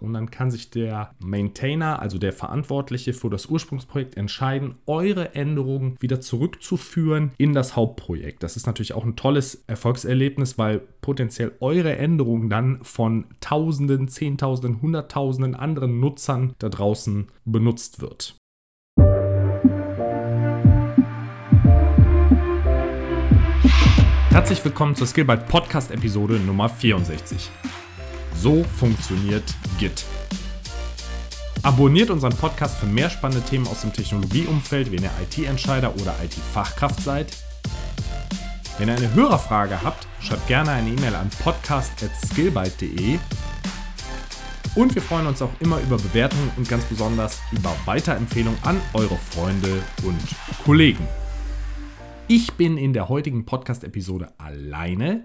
Und dann kann sich der Maintainer, also der Verantwortliche für das Ursprungsprojekt, entscheiden, eure Änderungen wieder zurückzuführen in das Hauptprojekt. Das ist natürlich auch ein tolles Erfolgserlebnis, weil potenziell eure Änderungen dann von Tausenden, Zehntausenden, Hunderttausenden anderen Nutzern da draußen benutzt wird. Herzlich willkommen zur Skillbyte Podcast Episode Nummer 64. So funktioniert Git. Abonniert unseren Podcast für mehr spannende Themen aus dem Technologieumfeld, wenn ihr IT-Entscheider oder IT-Fachkraft seid. Wenn ihr eine Hörerfrage habt, schreibt gerne eine E-Mail an podcast.skillbyte.de. Und wir freuen uns auch immer über Bewertungen und ganz besonders über Weiterempfehlungen an eure Freunde und Kollegen. Ich bin in der heutigen Podcast-Episode alleine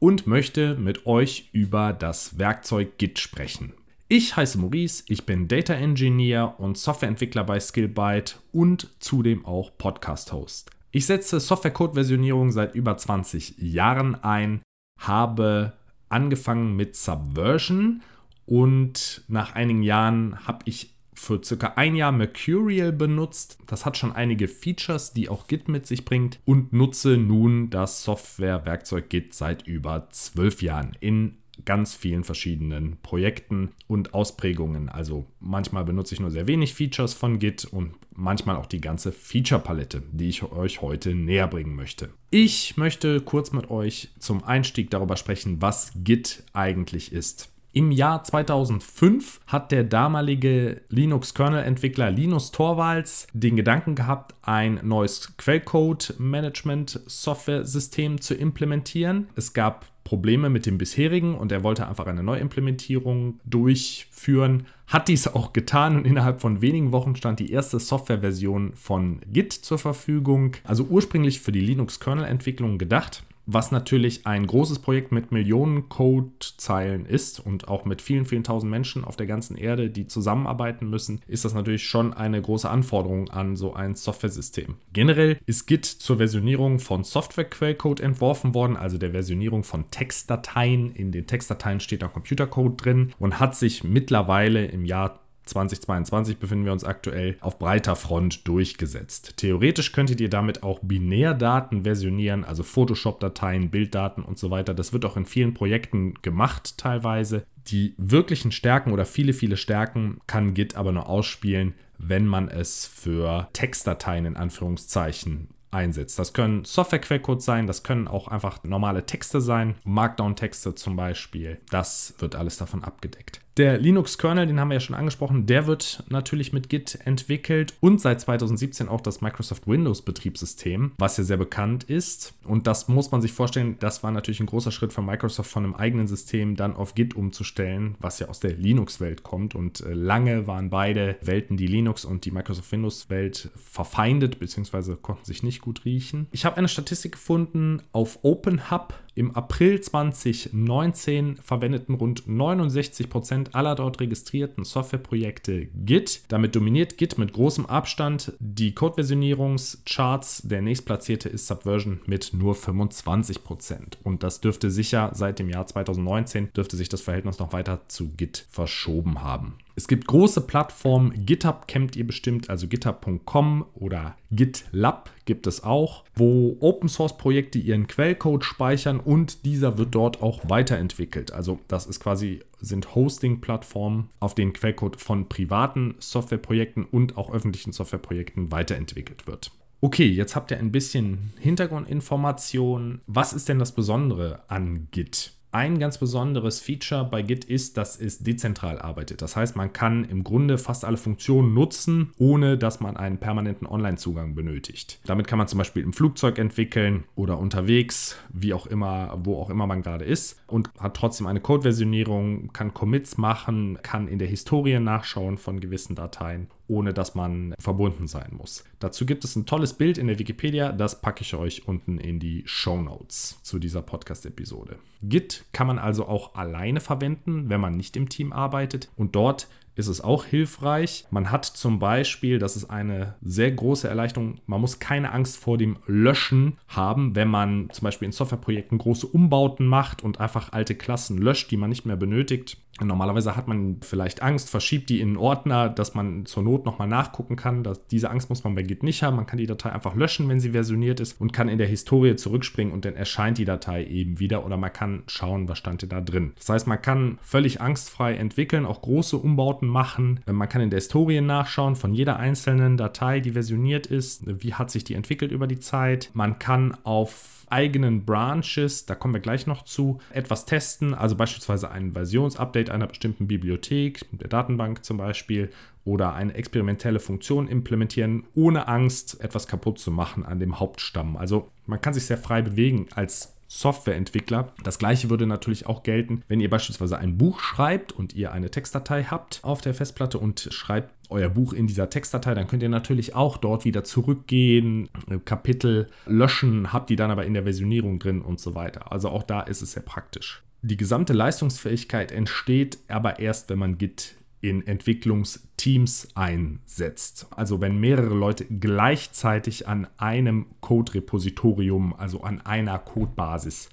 und möchte mit euch über das Werkzeug Git sprechen. Ich heiße Maurice, ich bin Data Engineer und Softwareentwickler bei Skillbyte und zudem auch Podcast-Host. Ich setze Software-Code-Versionierung seit über 20 Jahren ein, habe angefangen mit Subversion und nach einigen Jahren habe ich für circa ein Jahr Mercurial benutzt. Das hat schon einige Features, die auch Git mit sich bringt und nutze nun das Softwarewerkzeug Git seit über zwölf Jahren in ganz vielen verschiedenen Projekten und Ausprägungen. Also manchmal benutze ich nur sehr wenig Features von Git und manchmal auch die ganze Feature-Palette, die ich euch heute näher bringen möchte. Ich möchte kurz mit euch zum Einstieg darüber sprechen, was Git eigentlich ist. Im Jahr 2005 hat der damalige Linux-Kernel-Entwickler Linus Torvalds den Gedanken gehabt, ein neues Quellcode-Management-Software-System zu implementieren. Es gab Probleme mit dem bisherigen und er wollte einfach eine Neuimplementierung durchführen. Hat dies auch getan und innerhalb von wenigen Wochen stand die erste Softwareversion von Git zur Verfügung. Also ursprünglich für die Linux-Kernel-Entwicklung gedacht was natürlich ein großes Projekt mit Millionen Codezeilen ist und auch mit vielen, vielen tausend Menschen auf der ganzen Erde, die zusammenarbeiten müssen, ist das natürlich schon eine große Anforderung an so ein Software-System. Generell ist Git zur Versionierung von Software-Quellcode entworfen worden, also der Versionierung von Textdateien. In den Textdateien steht da Computercode drin und hat sich mittlerweile im Jahr 2022 befinden wir uns aktuell auf breiter Front durchgesetzt. Theoretisch könntet ihr damit auch Binärdaten versionieren, also Photoshop-Dateien, Bilddaten und so weiter. Das wird auch in vielen Projekten gemacht teilweise. Die wirklichen Stärken oder viele, viele Stärken kann Git aber nur ausspielen, wenn man es für Textdateien in Anführungszeichen einsetzt. Das können Software-Quellcodes sein, das können auch einfach normale Texte sein, Markdown-Texte zum Beispiel. Das wird alles davon abgedeckt. Der Linux-Kernel, den haben wir ja schon angesprochen, der wird natürlich mit Git entwickelt und seit 2017 auch das Microsoft Windows-Betriebssystem, was ja sehr bekannt ist. Und das muss man sich vorstellen, das war natürlich ein großer Schritt von Microsoft von einem eigenen System dann auf Git umzustellen, was ja aus der Linux-Welt kommt. Und äh, lange waren beide Welten, die Linux- und die Microsoft Windows-Welt, verfeindet, beziehungsweise konnten sich nicht gut riechen. Ich habe eine Statistik gefunden auf OpenHub im April 2019 verwendeten rund 69% aller dort registrierten Softwareprojekte Git. Damit dominiert Git mit großem Abstand die Codeversionierungscharts. Der nächstplatzierte ist Subversion mit nur 25%. Und das dürfte sicher seit dem Jahr 2019 dürfte sich das Verhältnis noch weiter zu Git verschoben haben. Es gibt große Plattformen, GitHub kennt ihr bestimmt, also github.com oder GitLab gibt es auch, wo Open Source Projekte ihren Quellcode speichern und dieser wird dort auch weiterentwickelt. Also das ist quasi sind Hosting-Plattformen, auf denen Quellcode von privaten Softwareprojekten und auch öffentlichen Softwareprojekten weiterentwickelt wird. Okay, jetzt habt ihr ein bisschen Hintergrundinformationen. Was ist denn das Besondere an Git? Ein ganz besonderes Feature bei Git ist, dass es dezentral arbeitet. Das heißt, man kann im Grunde fast alle Funktionen nutzen, ohne dass man einen permanenten Online-Zugang benötigt. Damit kann man zum Beispiel im Flugzeug entwickeln oder unterwegs, wie auch immer, wo auch immer man gerade ist und hat trotzdem eine Code-Versionierung, kann Commits machen, kann in der Historie nachschauen von gewissen Dateien ohne dass man verbunden sein muss. Dazu gibt es ein tolles Bild in der Wikipedia, das packe ich euch unten in die Show Notes zu dieser Podcast-Episode. Git kann man also auch alleine verwenden, wenn man nicht im Team arbeitet und dort ist es auch hilfreich. Man hat zum Beispiel, das ist eine sehr große Erleichterung, man muss keine Angst vor dem Löschen haben, wenn man zum Beispiel in Softwareprojekten große Umbauten macht und einfach alte Klassen löscht, die man nicht mehr benötigt Normalerweise hat man vielleicht Angst, verschiebt die in einen Ordner, dass man zur Not nochmal nachgucken kann. Das, diese Angst muss man bei Git nicht haben. Man kann die Datei einfach löschen, wenn sie versioniert ist und kann in der Historie zurückspringen und dann erscheint die Datei eben wieder oder man kann schauen, was stand da drin. Das heißt, man kann völlig angstfrei entwickeln, auch große Umbauten machen. Man kann in der Historie nachschauen von jeder einzelnen Datei, die versioniert ist. Wie hat sich die entwickelt über die Zeit? Man kann auf eigenen Branches, da kommen wir gleich noch zu, etwas testen, also beispielsweise ein Versionsupdate einer bestimmten Bibliothek, der Datenbank zum Beispiel, oder eine experimentelle Funktion implementieren, ohne Angst, etwas kaputt zu machen an dem Hauptstamm. Also man kann sich sehr frei bewegen als Softwareentwickler. Das gleiche würde natürlich auch gelten, wenn ihr beispielsweise ein Buch schreibt und ihr eine Textdatei habt auf der Festplatte und schreibt euer Buch in dieser Textdatei, dann könnt ihr natürlich auch dort wieder zurückgehen, äh, Kapitel löschen, habt die dann aber in der Versionierung drin und so weiter. Also auch da ist es sehr praktisch. Die gesamte Leistungsfähigkeit entsteht aber erst, wenn man Git in Entwicklungsteams einsetzt. Also wenn mehrere Leute gleichzeitig an einem Code-Repositorium, also an einer Codebasis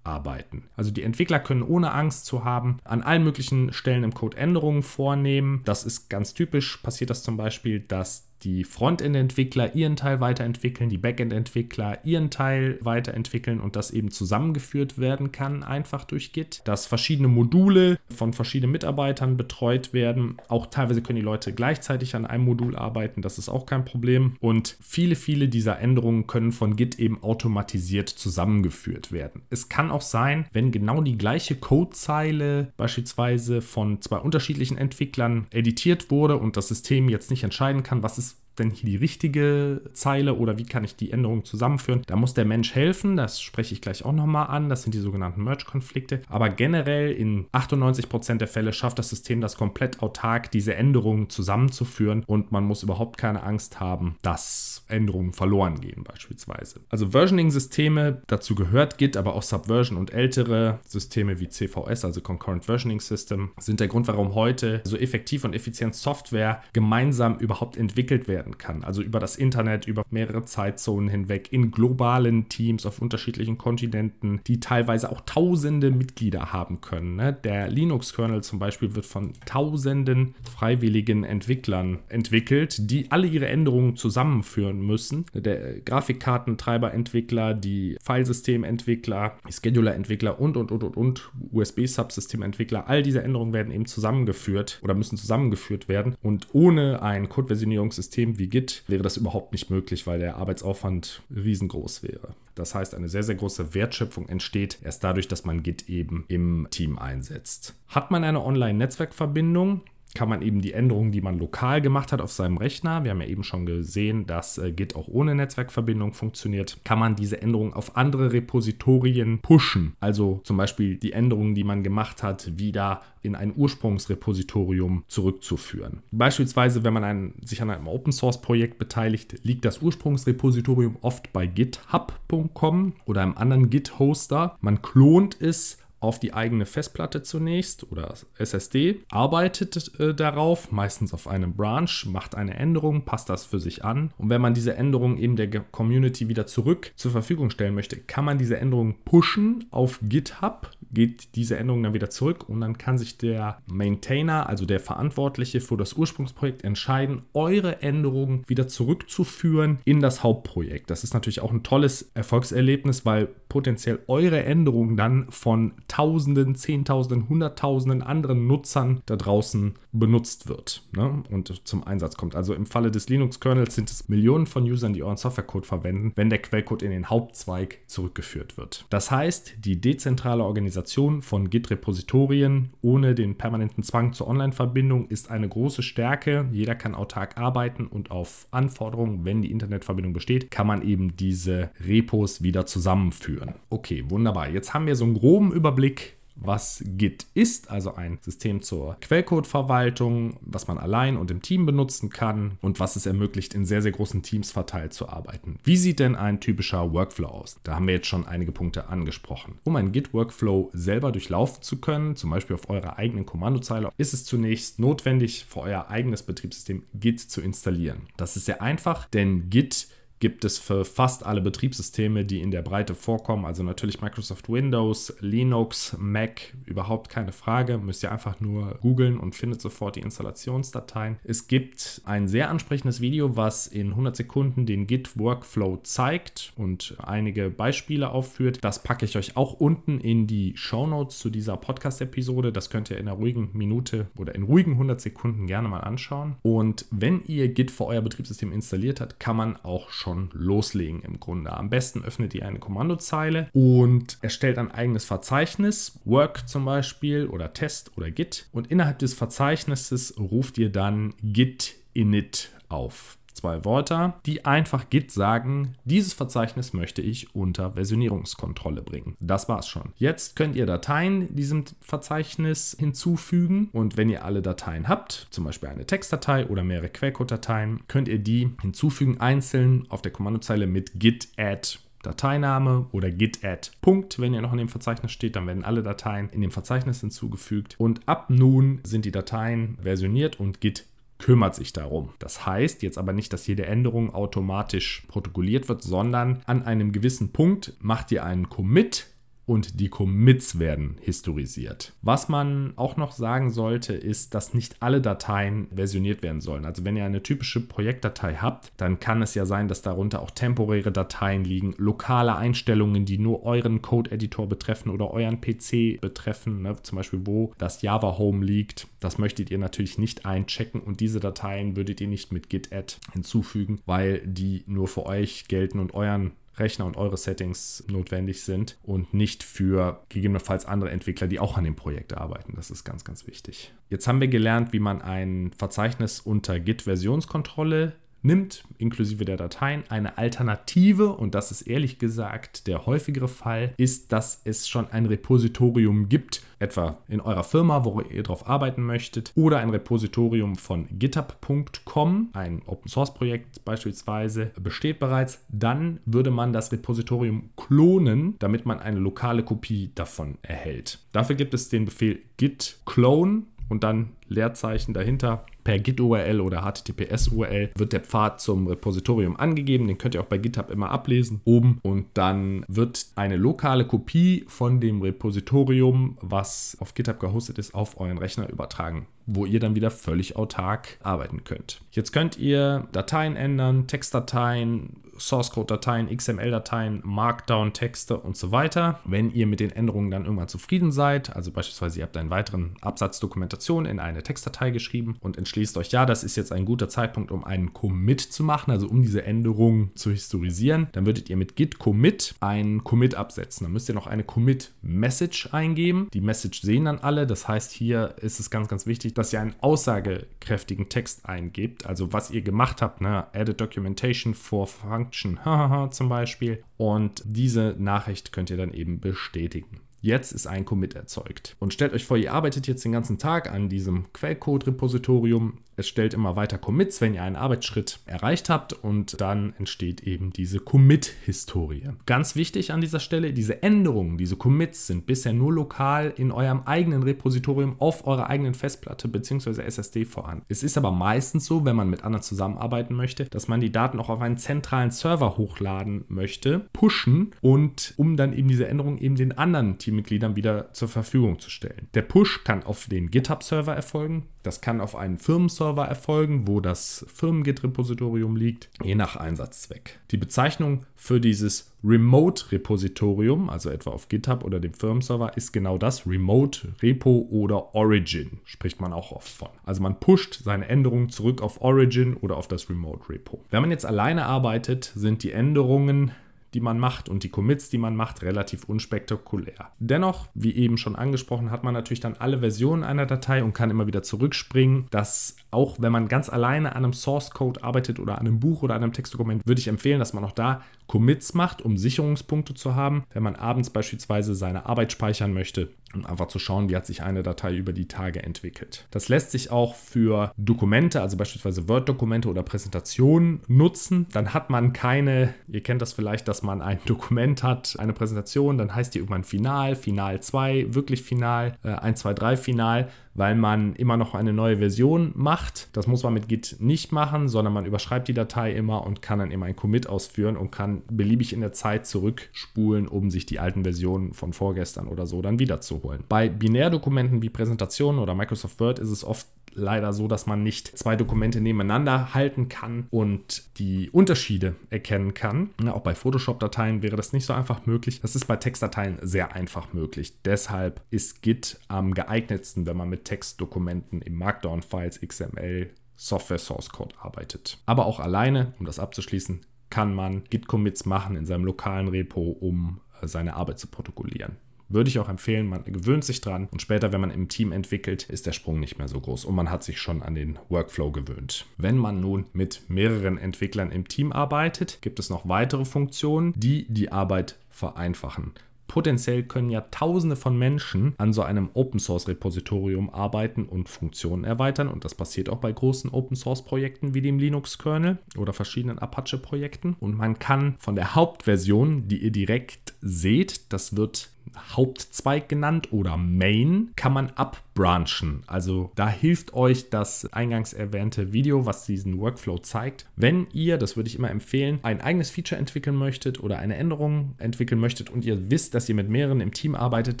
arbeiten. Also die Entwickler können ohne Angst zu haben an allen möglichen Stellen im Code Änderungen vornehmen. Das ist ganz typisch. Passiert das zum Beispiel, dass die Frontend-Entwickler ihren Teil weiterentwickeln, die Backend-Entwickler ihren Teil weiterentwickeln und das eben zusammengeführt werden kann, einfach durch Git. Dass verschiedene Module von verschiedenen Mitarbeitern betreut werden. Auch teilweise können die Leute gleichzeitig an einem Modul arbeiten, das ist auch kein Problem. Und viele, viele dieser Änderungen können von Git eben automatisiert zusammengeführt werden. Es kann auch sein, wenn genau die gleiche Codezeile beispielsweise von zwei unterschiedlichen Entwicklern editiert wurde und das System jetzt nicht entscheiden kann, was ist is denn hier die richtige Zeile oder wie kann ich die Änderungen zusammenführen? Da muss der Mensch helfen, das spreche ich gleich auch nochmal an, das sind die sogenannten Merge-Konflikte. Aber generell in 98% der Fälle schafft das System das komplett autark, diese Änderungen zusammenzuführen und man muss überhaupt keine Angst haben, dass Änderungen verloren gehen beispielsweise. Also Versioning-Systeme, dazu gehört Git, aber auch Subversion und ältere Systeme wie CVS, also Concurrent Versioning System, sind der Grund, warum heute so effektiv und effizient Software gemeinsam überhaupt entwickelt werden werden kann. Also über das Internet, über mehrere Zeitzonen hinweg, in globalen Teams auf unterschiedlichen Kontinenten, die teilweise auch tausende Mitglieder haben können. Ne? Der Linux-Kernel zum Beispiel wird von tausenden freiwilligen Entwicklern entwickelt, die alle ihre Änderungen zusammenführen müssen. Der Grafikkartentreiberentwickler, die Filesystementwickler, die Scheduler-Entwickler und, und, und, und, und, USB-Subsystementwickler, all diese Änderungen werden eben zusammengeführt oder müssen zusammengeführt werden. Und ohne ein Codeversionierungssystem wie Git wäre das überhaupt nicht möglich, weil der Arbeitsaufwand riesengroß wäre. Das heißt, eine sehr, sehr große Wertschöpfung entsteht erst dadurch, dass man Git eben im Team einsetzt. Hat man eine Online-Netzwerkverbindung, kann man eben die Änderungen, die man lokal gemacht hat auf seinem Rechner, wir haben ja eben schon gesehen, dass äh, Git auch ohne Netzwerkverbindung funktioniert, kann man diese Änderungen auf andere Repositorien pushen. Also zum Beispiel die Änderungen, die man gemacht hat, wieder in ein Ursprungsrepositorium zurückzuführen. Beispielsweise, wenn man ein, sich an einem Open Source Projekt beteiligt, liegt das Ursprungsrepositorium oft bei github.com oder einem anderen Git-Hoster. Man klont es auf die eigene Festplatte zunächst oder SSD, arbeitet äh, darauf, meistens auf einem Branch, macht eine Änderung, passt das für sich an. Und wenn man diese Änderung eben der Community wieder zurück zur Verfügung stellen möchte, kann man diese Änderung pushen auf GitHub, geht diese Änderung dann wieder zurück und dann kann sich der Maintainer, also der Verantwortliche für das Ursprungsprojekt, entscheiden, eure Änderungen wieder zurückzuführen in das Hauptprojekt. Das ist natürlich auch ein tolles Erfolgserlebnis, weil potenziell eure Änderungen dann von Tausenden, Zehntausenden, Hunderttausenden anderen Nutzern da draußen benutzt wird ne? und zum Einsatz kommt. Also im Falle des Linux-Kernels sind es Millionen von Usern, die euren Softwarecode verwenden, wenn der Quellcode in den Hauptzweig zurückgeführt wird. Das heißt, die dezentrale Organisation von Git-Repositorien ohne den permanenten Zwang zur Online-Verbindung ist eine große Stärke. Jeder kann autark arbeiten und auf Anforderungen, wenn die Internetverbindung besteht, kann man eben diese Repos wieder zusammenführen. Okay, wunderbar. Jetzt haben wir so einen groben Überblick, was Git ist, also ein System zur Quellcode-Verwaltung, was man allein und im Team benutzen kann und was es ermöglicht, in sehr, sehr großen Teams verteilt zu arbeiten. Wie sieht denn ein typischer Workflow aus? Da haben wir jetzt schon einige Punkte angesprochen. Um einen Git-Workflow selber durchlaufen zu können, zum Beispiel auf eurer eigenen Kommandozeile, ist es zunächst notwendig, für euer eigenes Betriebssystem Git zu installieren. Das ist sehr einfach, denn Git gibt es für fast alle Betriebssysteme, die in der Breite vorkommen. Also natürlich Microsoft Windows, Linux, Mac, überhaupt keine Frage. Müsst ihr einfach nur googeln und findet sofort die Installationsdateien. Es gibt ein sehr ansprechendes Video, was in 100 Sekunden den Git-Workflow zeigt und einige Beispiele aufführt. Das packe ich euch auch unten in die Show Notes zu dieser Podcast-Episode. Das könnt ihr in einer ruhigen Minute oder in ruhigen 100 Sekunden gerne mal anschauen. Und wenn ihr Git für euer Betriebssystem installiert habt, kann man auch schon loslegen im Grunde. Am besten öffnet ihr eine Kommandozeile und erstellt ein eigenes Verzeichnis, Work zum Beispiel oder Test oder Git. Und innerhalb des Verzeichnisses ruft ihr dann Git init auf zwei Wörter, die einfach Git sagen, dieses Verzeichnis möchte ich unter Versionierungskontrolle bringen. Das war's schon. Jetzt könnt ihr Dateien diesem Verzeichnis hinzufügen und wenn ihr alle Dateien habt, zum Beispiel eine Textdatei oder mehrere Quellcode-Dateien, könnt ihr die hinzufügen einzeln auf der Kommandozeile mit git add Dateiname oder git add Punkt. Wenn ihr noch in dem Verzeichnis steht, dann werden alle Dateien in dem Verzeichnis hinzugefügt. Und ab nun sind die Dateien versioniert und git kümmert sich darum. Das heißt jetzt aber nicht, dass jede Änderung automatisch protokolliert wird, sondern an einem gewissen Punkt macht ihr einen Commit und die Commits werden historisiert. Was man auch noch sagen sollte, ist, dass nicht alle Dateien versioniert werden sollen. Also wenn ihr eine typische Projektdatei habt, dann kann es ja sein, dass darunter auch temporäre Dateien liegen, lokale Einstellungen, die nur euren Code-Editor betreffen oder euren PC betreffen, ne? zum Beispiel wo das Java Home liegt. Das möchtet ihr natürlich nicht einchecken und diese Dateien würdet ihr nicht mit git add hinzufügen, weil die nur für euch gelten und euren Rechner und eure Settings notwendig sind und nicht für gegebenenfalls andere Entwickler, die auch an dem Projekt arbeiten. Das ist ganz, ganz wichtig. Jetzt haben wir gelernt, wie man ein Verzeichnis unter Git-Versionskontrolle nimmt, inklusive der Dateien. Eine Alternative, und das ist ehrlich gesagt der häufigere Fall, ist, dass es schon ein Repositorium gibt, etwa in eurer Firma, wo ihr drauf arbeiten möchtet, oder ein Repositorium von github.com, ein Open Source Projekt beispielsweise, besteht bereits, dann würde man das Repositorium klonen, damit man eine lokale Kopie davon erhält. Dafür gibt es den Befehl git clone und dann Leerzeichen dahinter per Git-URL oder HTTPS-URL wird der Pfad zum Repositorium angegeben. Den könnt ihr auch bei GitHub immer ablesen oben. Und dann wird eine lokale Kopie von dem Repositorium, was auf GitHub gehostet ist, auf euren Rechner übertragen wo ihr dann wieder völlig autark arbeiten könnt. Jetzt könnt ihr Dateien ändern, Textdateien, Source Code Dateien, XML-Dateien, Markdown-Texte und so weiter. Wenn ihr mit den Änderungen dann irgendwann zufrieden seid, also beispielsweise ihr habt einen weiteren Absatz Dokumentation in eine Textdatei geschrieben und entschließt euch, ja, das ist jetzt ein guter Zeitpunkt, um einen Commit zu machen, also um diese Änderung zu historisieren, dann würdet ihr mit git commit einen Commit absetzen. Dann müsst ihr noch eine Commit Message eingeben. Die Message sehen dann alle. Das heißt, hier ist es ganz, ganz wichtig, dass ihr einen aussagekräftigen Text eingebt, also was ihr gemacht habt, ne? Added Documentation for Function Function zum Beispiel. Und diese Nachricht könnt ihr dann eben bestätigen. Jetzt ist ein Commit erzeugt. Und stellt euch vor, ihr arbeitet jetzt den ganzen Tag an diesem Quellcode-Repositorium stellt immer weiter Commits, wenn ihr einen Arbeitsschritt erreicht habt und dann entsteht eben diese Commit-Historie. Ganz wichtig an dieser Stelle, diese Änderungen, diese Commits sind bisher nur lokal in eurem eigenen Repositorium auf eurer eigenen Festplatte bzw. SSD vorhanden. Es ist aber meistens so, wenn man mit anderen zusammenarbeiten möchte, dass man die Daten auch auf einen zentralen Server hochladen möchte, pushen und um dann eben diese Änderungen eben den anderen Teammitgliedern wieder zur Verfügung zu stellen. Der Push kann auf den GitHub-Server erfolgen, das kann auf einen Firmenserver erfolgen, wo das Firmen-Git-Repositorium liegt, je nach Einsatzzweck. Die Bezeichnung für dieses Remote-Repositorium, also etwa auf GitHub oder dem Firmenserver, ist genau das, Remote Repo oder Origin, spricht man auch oft von. Also man pusht seine Änderungen zurück auf Origin oder auf das Remote Repo. Wenn man jetzt alleine arbeitet, sind die Änderungen die man macht und die Commits, die man macht, relativ unspektakulär. Dennoch, wie eben schon angesprochen, hat man natürlich dann alle Versionen einer Datei und kann immer wieder zurückspringen. Das auch wenn man ganz alleine an einem Source Code arbeitet oder an einem Buch oder an einem Textdokument, würde ich empfehlen, dass man auch da Commits macht, um Sicherungspunkte zu haben, wenn man abends beispielsweise seine Arbeit speichern möchte um einfach zu schauen, wie hat sich eine Datei über die Tage entwickelt. Das lässt sich auch für Dokumente, also beispielsweise Word-Dokumente oder Präsentationen nutzen. Dann hat man keine, ihr kennt das vielleicht, dass man ein Dokument hat, eine Präsentation, dann heißt die irgendwann Final, Final 2, wirklich Final, äh, 1, 2, 3 Final. Weil man immer noch eine neue Version macht. Das muss man mit Git nicht machen, sondern man überschreibt die Datei immer und kann dann immer ein Commit ausführen und kann beliebig in der Zeit zurückspulen, um sich die alten Versionen von vorgestern oder so dann wiederzuholen. Bei Binärdokumenten wie Präsentationen oder Microsoft Word ist es oft leider so, dass man nicht zwei Dokumente nebeneinander halten kann und die Unterschiede erkennen kann. auch bei Photoshop-Dateien wäre das nicht so einfach möglich. Das ist bei Textdateien sehr einfach möglich. Deshalb ist Git am geeignetsten, wenn man mit Textdokumenten im Markdown-Files, XML, Software Source Code arbeitet. Aber auch alleine, um das abzuschließen, kann man Git-Commits machen in seinem lokalen Repo, um äh, seine Arbeit zu protokollieren. Würde ich auch empfehlen, man gewöhnt sich dran und später, wenn man im Team entwickelt, ist der Sprung nicht mehr so groß und man hat sich schon an den Workflow gewöhnt. Wenn man nun mit mehreren Entwicklern im Team arbeitet, gibt es noch weitere Funktionen, die die Arbeit vereinfachen. Potenziell können ja Tausende von Menschen an so einem Open Source Repositorium arbeiten und Funktionen erweitern. Und das passiert auch bei großen Open Source Projekten wie dem Linux-Kernel oder verschiedenen Apache-Projekten. Und man kann von der Hauptversion, die ihr direkt seht, das wird Hauptzweig genannt oder Main, kann man abbranchen. Also da hilft euch das eingangs erwähnte Video, was diesen Workflow zeigt. Wenn ihr, das würde ich immer empfehlen, ein eigenes Feature entwickeln möchtet oder eine Änderung entwickeln möchtet und ihr wisst, dass ihr mit mehreren im Team arbeitet,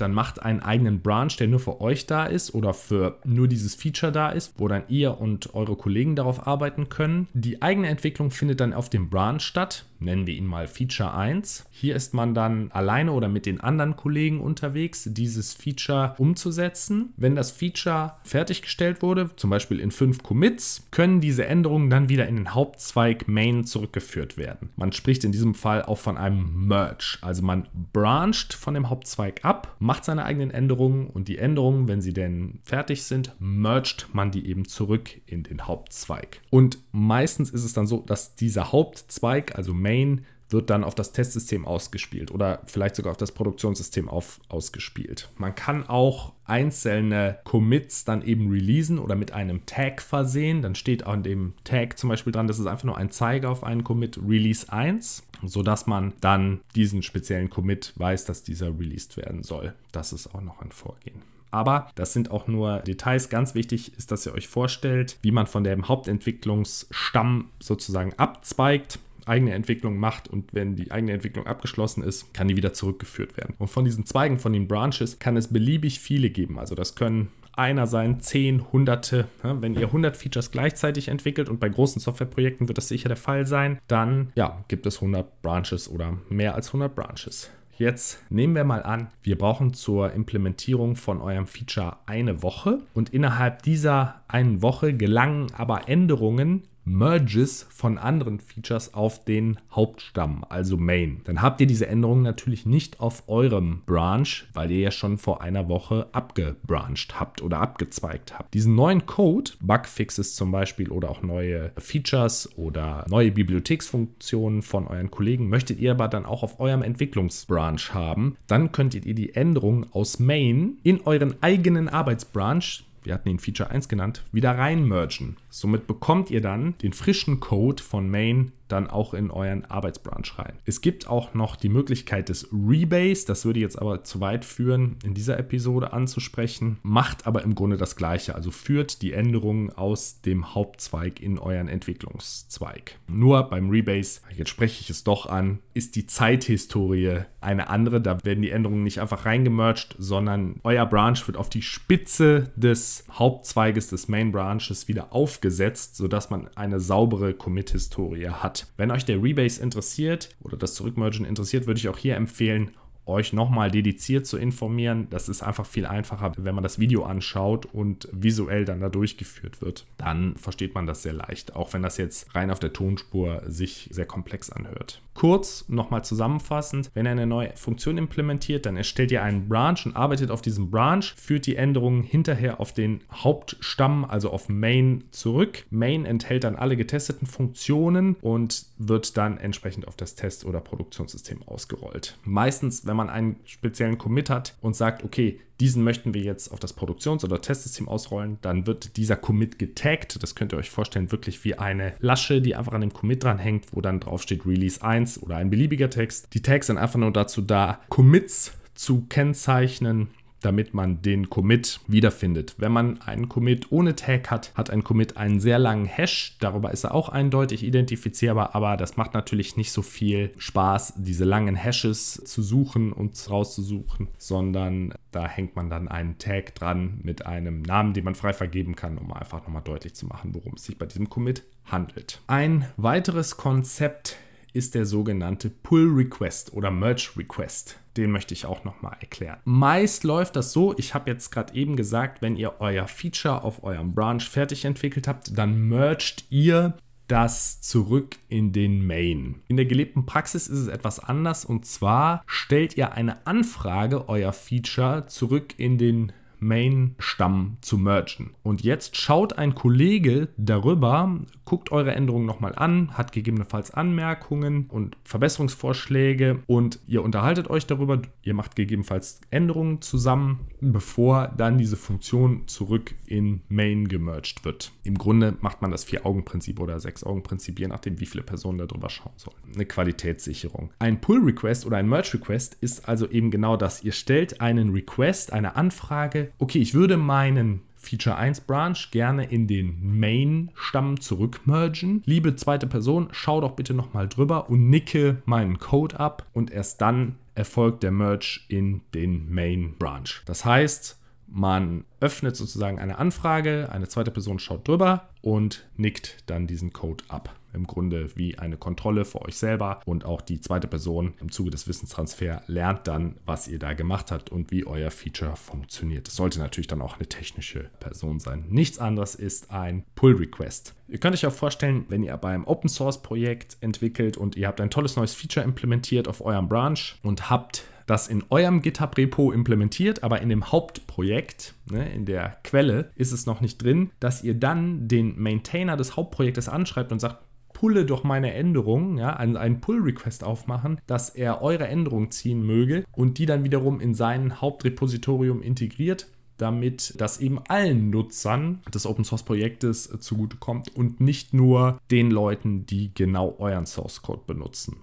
dann macht einen eigenen Branch, der nur für euch da ist oder für nur dieses Feature da ist, wo dann ihr und eure Kollegen darauf arbeiten können. Die eigene Entwicklung findet dann auf dem Branch statt nennen wir ihn mal Feature 1. Hier ist man dann alleine oder mit den anderen Kollegen unterwegs, dieses Feature umzusetzen. Wenn das Feature fertiggestellt wurde, zum Beispiel in fünf Commits, können diese Änderungen dann wieder in den Hauptzweig Main zurückgeführt werden. Man spricht in diesem Fall auch von einem Merge. Also man brancht von dem Hauptzweig ab, macht seine eigenen Änderungen und die Änderungen, wenn sie denn fertig sind, mergt man die eben zurück in den Hauptzweig. Und meistens ist es dann so, dass dieser Hauptzweig, also Main wird dann auf das Testsystem ausgespielt oder vielleicht sogar auf das Produktionssystem auf, ausgespielt. Man kann auch einzelne Commits dann eben releasen oder mit einem Tag versehen. Dann steht an dem Tag zum Beispiel dran, das ist einfach nur ein Zeiger auf einen Commit Release 1, sodass man dann diesen speziellen Commit weiß, dass dieser released werden soll. Das ist auch noch ein Vorgehen. Aber das sind auch nur Details. Ganz wichtig ist, dass ihr euch vorstellt, wie man von dem Hauptentwicklungsstamm sozusagen abzweigt eigene Entwicklung macht und wenn die eigene Entwicklung abgeschlossen ist, kann die wieder zurückgeführt werden. Und von diesen Zweigen, von den Branches, kann es beliebig viele geben. Also das können einer sein, zehn, hunderte. Wenn ihr 100 Features gleichzeitig entwickelt und bei großen Softwareprojekten wird das sicher der Fall sein, dann ja, gibt es 100 Branches oder mehr als 100 Branches. Jetzt nehmen wir mal an, wir brauchen zur Implementierung von eurem Feature eine Woche und innerhalb dieser einen Woche gelangen aber Änderungen Merges von anderen Features auf den Hauptstamm, also Main. Dann habt ihr diese Änderungen natürlich nicht auf eurem Branch, weil ihr ja schon vor einer Woche abgebrancht habt oder abgezweigt habt. Diesen neuen Code, Bugfixes zum Beispiel oder auch neue Features oder neue Bibliotheksfunktionen von euren Kollegen, möchtet ihr aber dann auch auf eurem Entwicklungsbranch haben, dann könntet ihr die Änderungen aus Main in euren eigenen Arbeitsbranch wir hatten ihn Feature 1 genannt, wieder reinmergen. Somit bekommt ihr dann den frischen Code von Main dann auch in euren Arbeitsbranch rein. Es gibt auch noch die Möglichkeit des Rebase, das würde jetzt aber zu weit führen, in dieser Episode anzusprechen, macht aber im Grunde das gleiche, also führt die Änderungen aus dem Hauptzweig in euren Entwicklungszweig. Nur beim Rebase, jetzt spreche ich es doch an, ist die Zeithistorie eine andere, da werden die Änderungen nicht einfach reingemerged, sondern euer Branch wird auf die Spitze des Hauptzweiges des Main Branches wieder aufgesetzt, sodass man eine saubere Commit-Historie hat. Wenn euch der Rebase interessiert oder das Zurückmergen interessiert, würde ich auch hier empfehlen, euch nochmal dediziert zu informieren. Das ist einfach viel einfacher, wenn man das Video anschaut und visuell dann da durchgeführt wird. Dann versteht man das sehr leicht, auch wenn das jetzt rein auf der Tonspur sich sehr komplex anhört. Kurz nochmal zusammenfassend, wenn ihr eine neue Funktion implementiert, dann erstellt ihr einen Branch und arbeitet auf diesem Branch, führt die Änderungen hinterher auf den Hauptstamm, also auf Main zurück. Main enthält dann alle getesteten Funktionen und wird dann entsprechend auf das Test- oder Produktionssystem ausgerollt. Meistens, wenn man einen speziellen Commit hat und sagt, okay, diesen möchten wir jetzt auf das Produktions- oder Testsystem ausrollen, dann wird dieser Commit getaggt. Das könnt ihr euch vorstellen, wirklich wie eine Lasche, die einfach an dem Commit dranhängt, wo dann draufsteht Release 1 oder ein beliebiger Text. Die Tags sind einfach nur dazu da, Commits zu kennzeichnen damit man den Commit wiederfindet. Wenn man einen Commit ohne Tag hat, hat ein Commit einen sehr langen Hash. Darüber ist er auch eindeutig identifizierbar, aber das macht natürlich nicht so viel Spaß, diese langen Hashes zu suchen und rauszusuchen, sondern da hängt man dann einen Tag dran mit einem Namen, den man frei vergeben kann, um einfach nochmal deutlich zu machen, worum es sich bei diesem Commit handelt. Ein weiteres Konzept ist der sogenannte Pull Request oder Merge Request. Den möchte ich auch nochmal erklären. Meist läuft das so, ich habe jetzt gerade eben gesagt, wenn ihr euer Feature auf eurem Branch fertig entwickelt habt, dann mergt ihr das zurück in den Main. In der gelebten Praxis ist es etwas anders und zwar stellt ihr eine Anfrage euer Feature zurück in den Main-Stamm zu mergen. Und jetzt schaut ein Kollege darüber, guckt eure Änderungen nochmal an, hat gegebenenfalls Anmerkungen und Verbesserungsvorschläge und ihr unterhaltet euch darüber, ihr macht gegebenenfalls Änderungen zusammen, bevor dann diese Funktion zurück in Main gemerged wird. Im Grunde macht man das Vier-Augen-Prinzip oder Sechs-Augen-Prinzip, je nachdem, wie viele Personen darüber schauen sollen. Eine Qualitätssicherung. Ein Pull-Request oder ein Merge-Request ist also eben genau das. Ihr stellt einen Request, eine Anfrage okay, ich würde meinen Feature 1 Branch gerne in den Main-Stamm zurückmergen. Liebe zweite Person, schau doch bitte nochmal drüber und nicke meinen Code ab und erst dann erfolgt der Merge in den Main Branch. Das heißt, man öffnet sozusagen eine Anfrage, eine zweite Person schaut drüber und nickt dann diesen Code ab. Im Grunde wie eine Kontrolle für euch selber und auch die zweite Person im Zuge des Wissenstransfers lernt dann, was ihr da gemacht habt und wie euer Feature funktioniert. Es sollte natürlich dann auch eine technische Person sein. Nichts anderes ist ein Pull Request. Ihr könnt euch auch vorstellen, wenn ihr beim Open Source Projekt entwickelt und ihr habt ein tolles neues Feature implementiert auf eurem Branch und habt das in eurem GitHub-Repo implementiert, aber in dem Hauptprojekt, ne, in der Quelle, ist es noch nicht drin, dass ihr dann den Maintainer des Hauptprojektes anschreibt und sagt, pulle doch meine Änderungen, ja, einen Pull-Request aufmachen, dass er eure Änderungen ziehen möge und die dann wiederum in sein Hauptrepositorium integriert damit das eben allen Nutzern des Open Source Projektes zugutekommt und nicht nur den Leuten, die genau euren Source Code benutzen.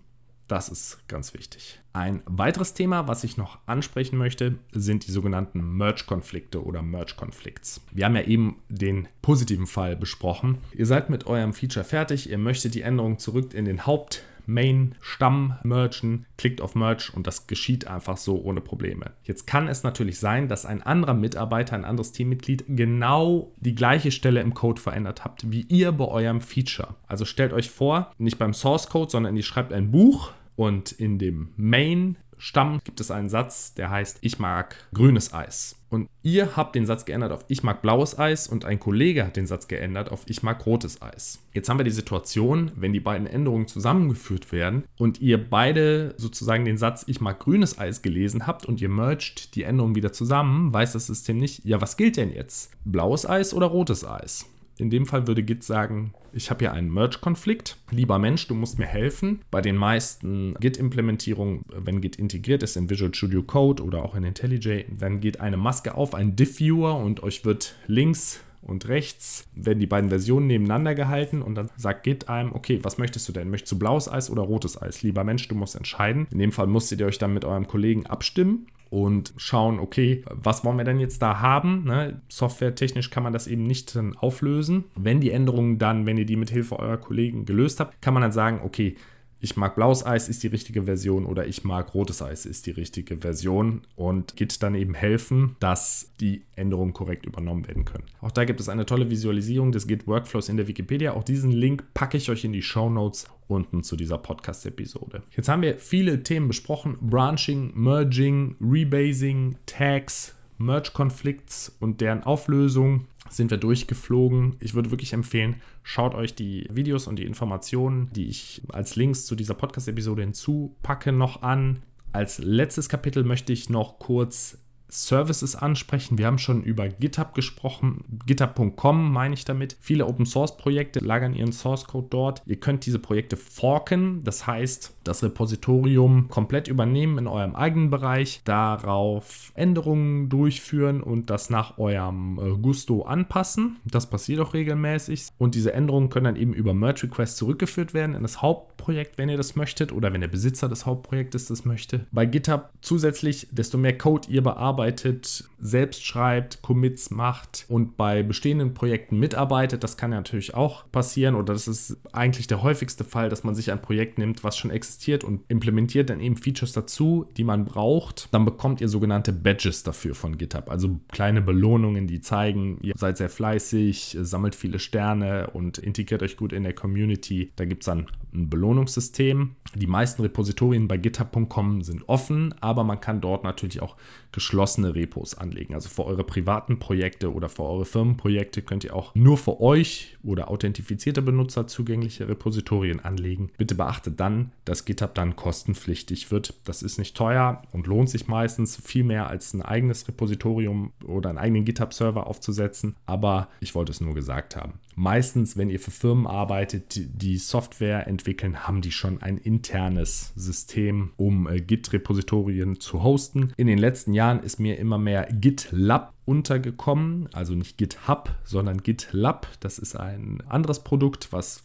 Das ist ganz wichtig. Ein weiteres Thema, was ich noch ansprechen möchte, sind die sogenannten Merge-Konflikte oder Merge-Konflikts. Wir haben ja eben den positiven Fall besprochen. Ihr seid mit eurem Feature fertig, ihr möchtet die Änderung zurück in den Haupt- Main-Stamm mergen, klickt auf Merge und das geschieht einfach so ohne Probleme. Jetzt kann es natürlich sein, dass ein anderer Mitarbeiter, ein anderes Teammitglied genau die gleiche Stelle im Code verändert habt, wie ihr bei eurem Feature. Also stellt euch vor, nicht beim Source Code, sondern ihr schreibt ein Buch und in dem Main Stamm gibt es einen Satz, der heißt Ich mag grünes Eis. Und ihr habt den Satz geändert auf Ich mag blaues Eis und ein Kollege hat den Satz geändert auf Ich mag rotes Eis. Jetzt haben wir die Situation, wenn die beiden Änderungen zusammengeführt werden und ihr beide sozusagen den Satz Ich mag grünes Eis gelesen habt und ihr mergt die Änderungen wieder zusammen, weiß das System nicht, ja, was gilt denn jetzt? Blaues Eis oder rotes Eis? In dem Fall würde Git sagen, ich habe hier einen Merge-Konflikt. Lieber Mensch, du musst mir helfen. Bei den meisten Git-Implementierungen, wenn Git integriert ist in Visual Studio Code oder auch in IntelliJ, dann geht eine Maske auf, ein Diff-Viewer und euch wird links und rechts werden die beiden Versionen nebeneinander gehalten und dann sagt Git einem, okay, was möchtest du denn? Möchtest du blaues Eis oder rotes Eis? Lieber Mensch, du musst entscheiden. In dem Fall musstet ihr euch dann mit eurem Kollegen abstimmen und schauen, okay, was wollen wir denn jetzt da haben? Ne? Softwaretechnisch kann man das eben nicht dann auflösen. Wenn die Änderungen dann, wenn ihr die mit Hilfe eurer Kollegen gelöst habt, kann man dann sagen, okay, ich mag blaues Eis ist die richtige Version oder ich mag rotes Eis ist die richtige Version und Git dann eben helfen, dass die Änderungen korrekt übernommen werden können. Auch da gibt es eine tolle Visualisierung des Git Workflows in der Wikipedia. Auch diesen Link packe ich euch in die Show Notes unten zu dieser Podcast-Episode. Jetzt haben wir viele Themen besprochen: Branching, Merging, Rebasing, Tags, Merge-Konflikts und deren Auflösung sind wir durchgeflogen. Ich würde wirklich empfehlen, schaut euch die Videos und die Informationen, die ich als Links zu dieser Podcast-Episode hinzupacke, noch an. Als letztes Kapitel möchte ich noch kurz Services ansprechen. Wir haben schon über GitHub gesprochen. GitHub.com meine ich damit. Viele Open Source Projekte lagern ihren Source Code dort. Ihr könnt diese Projekte forken, das heißt, das Repositorium komplett übernehmen in eurem eigenen Bereich, darauf Änderungen durchführen und das nach eurem äh, Gusto anpassen. Das passiert auch regelmäßig. Und diese Änderungen können dann eben über Merge Request zurückgeführt werden in das Hauptprojekt Hauptprojekt, wenn ihr das möchtet oder wenn der Besitzer des Hauptprojektes das möchte. Bei GitHub zusätzlich, desto mehr Code ihr bearbeitet, selbst schreibt, Commits macht und bei bestehenden Projekten mitarbeitet, das kann ja natürlich auch passieren oder das ist eigentlich der häufigste Fall, dass man sich ein Projekt nimmt, was schon existiert und implementiert dann eben Features dazu, die man braucht. Dann bekommt ihr sogenannte Badges dafür von GitHub, also kleine Belohnungen, die zeigen, ihr seid sehr fleißig, sammelt viele Sterne und integriert euch gut in der Community. Da gibt es dann ein Belohnungssystem. Die meisten Repositorien bei github.com sind offen, aber man kann dort natürlich auch geschlossene Repos anlegen. Also für eure privaten Projekte oder für eure Firmenprojekte könnt ihr auch nur für euch oder authentifizierte Benutzer zugängliche Repositorien anlegen. Bitte beachtet dann, dass GitHub dann kostenpflichtig wird. Das ist nicht teuer und lohnt sich meistens viel mehr als ein eigenes Repositorium oder einen eigenen GitHub-Server aufzusetzen. Aber ich wollte es nur gesagt haben. Meistens, wenn ihr für Firmen arbeitet, die Software entwickeln, haben die schon ein internes System, um äh, Git-Repositorien zu hosten. In den letzten Jahren ist mir immer mehr GitLab untergekommen, also nicht GitHub, sondern GitLab. Das ist ein anderes Produkt, was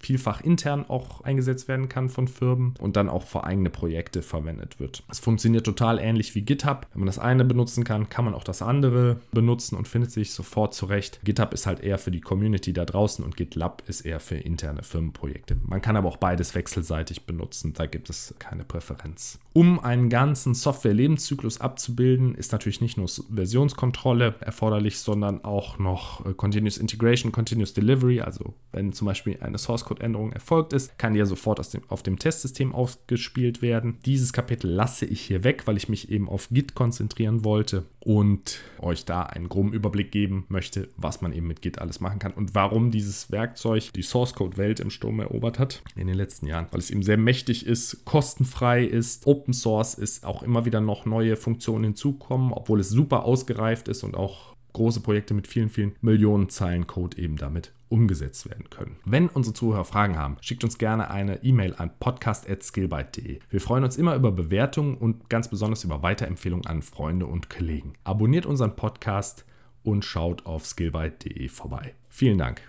vielfach intern auch eingesetzt werden kann von Firmen und dann auch für eigene Projekte verwendet wird. Es funktioniert total ähnlich wie GitHub. Wenn man das eine benutzen kann, kann man auch das andere benutzen und findet sich sofort zurecht. GitHub ist halt eher für die Community da draußen und GitLab ist eher für interne Firmenprojekte. Man kann aber auch beides wechselseitig benutzen, da gibt es keine Präferenz. Um einen ganzen Software-Lebenszyklus abzubilden, ist natürlich nicht nur Versionskontrolle erforderlich, sondern auch noch äh, Continuous Integration, Continuous Delivery. Also wenn zum Beispiel eine Source Code-Änderung erfolgt ist, kann ja sofort dem, auf dem Testsystem ausgespielt werden. Dieses Kapitel lasse ich hier weg, weil ich mich eben auf Git konzentrieren wollte und euch da einen groben Überblick geben möchte, was man eben mit Git alles machen kann und warum dieses Werkzeug die Source Code-Welt im Sturm erobert hat in den letzten Jahren, weil es eben sehr mächtig ist, kostenfrei ist, Open Source ist, auch immer wieder noch neue Funktionen hinzukommen, obwohl es super ausgereift ist und auch große Projekte mit vielen, vielen Millionen Zeilen Code eben damit umgesetzt werden können. Wenn unsere Zuhörer Fragen haben, schickt uns gerne eine E-Mail an podcast.skillbyte.de. Wir freuen uns immer über Bewertungen und ganz besonders über Weiterempfehlungen an Freunde und Kollegen. Abonniert unseren Podcast und schaut auf skillbyte.de vorbei. Vielen Dank.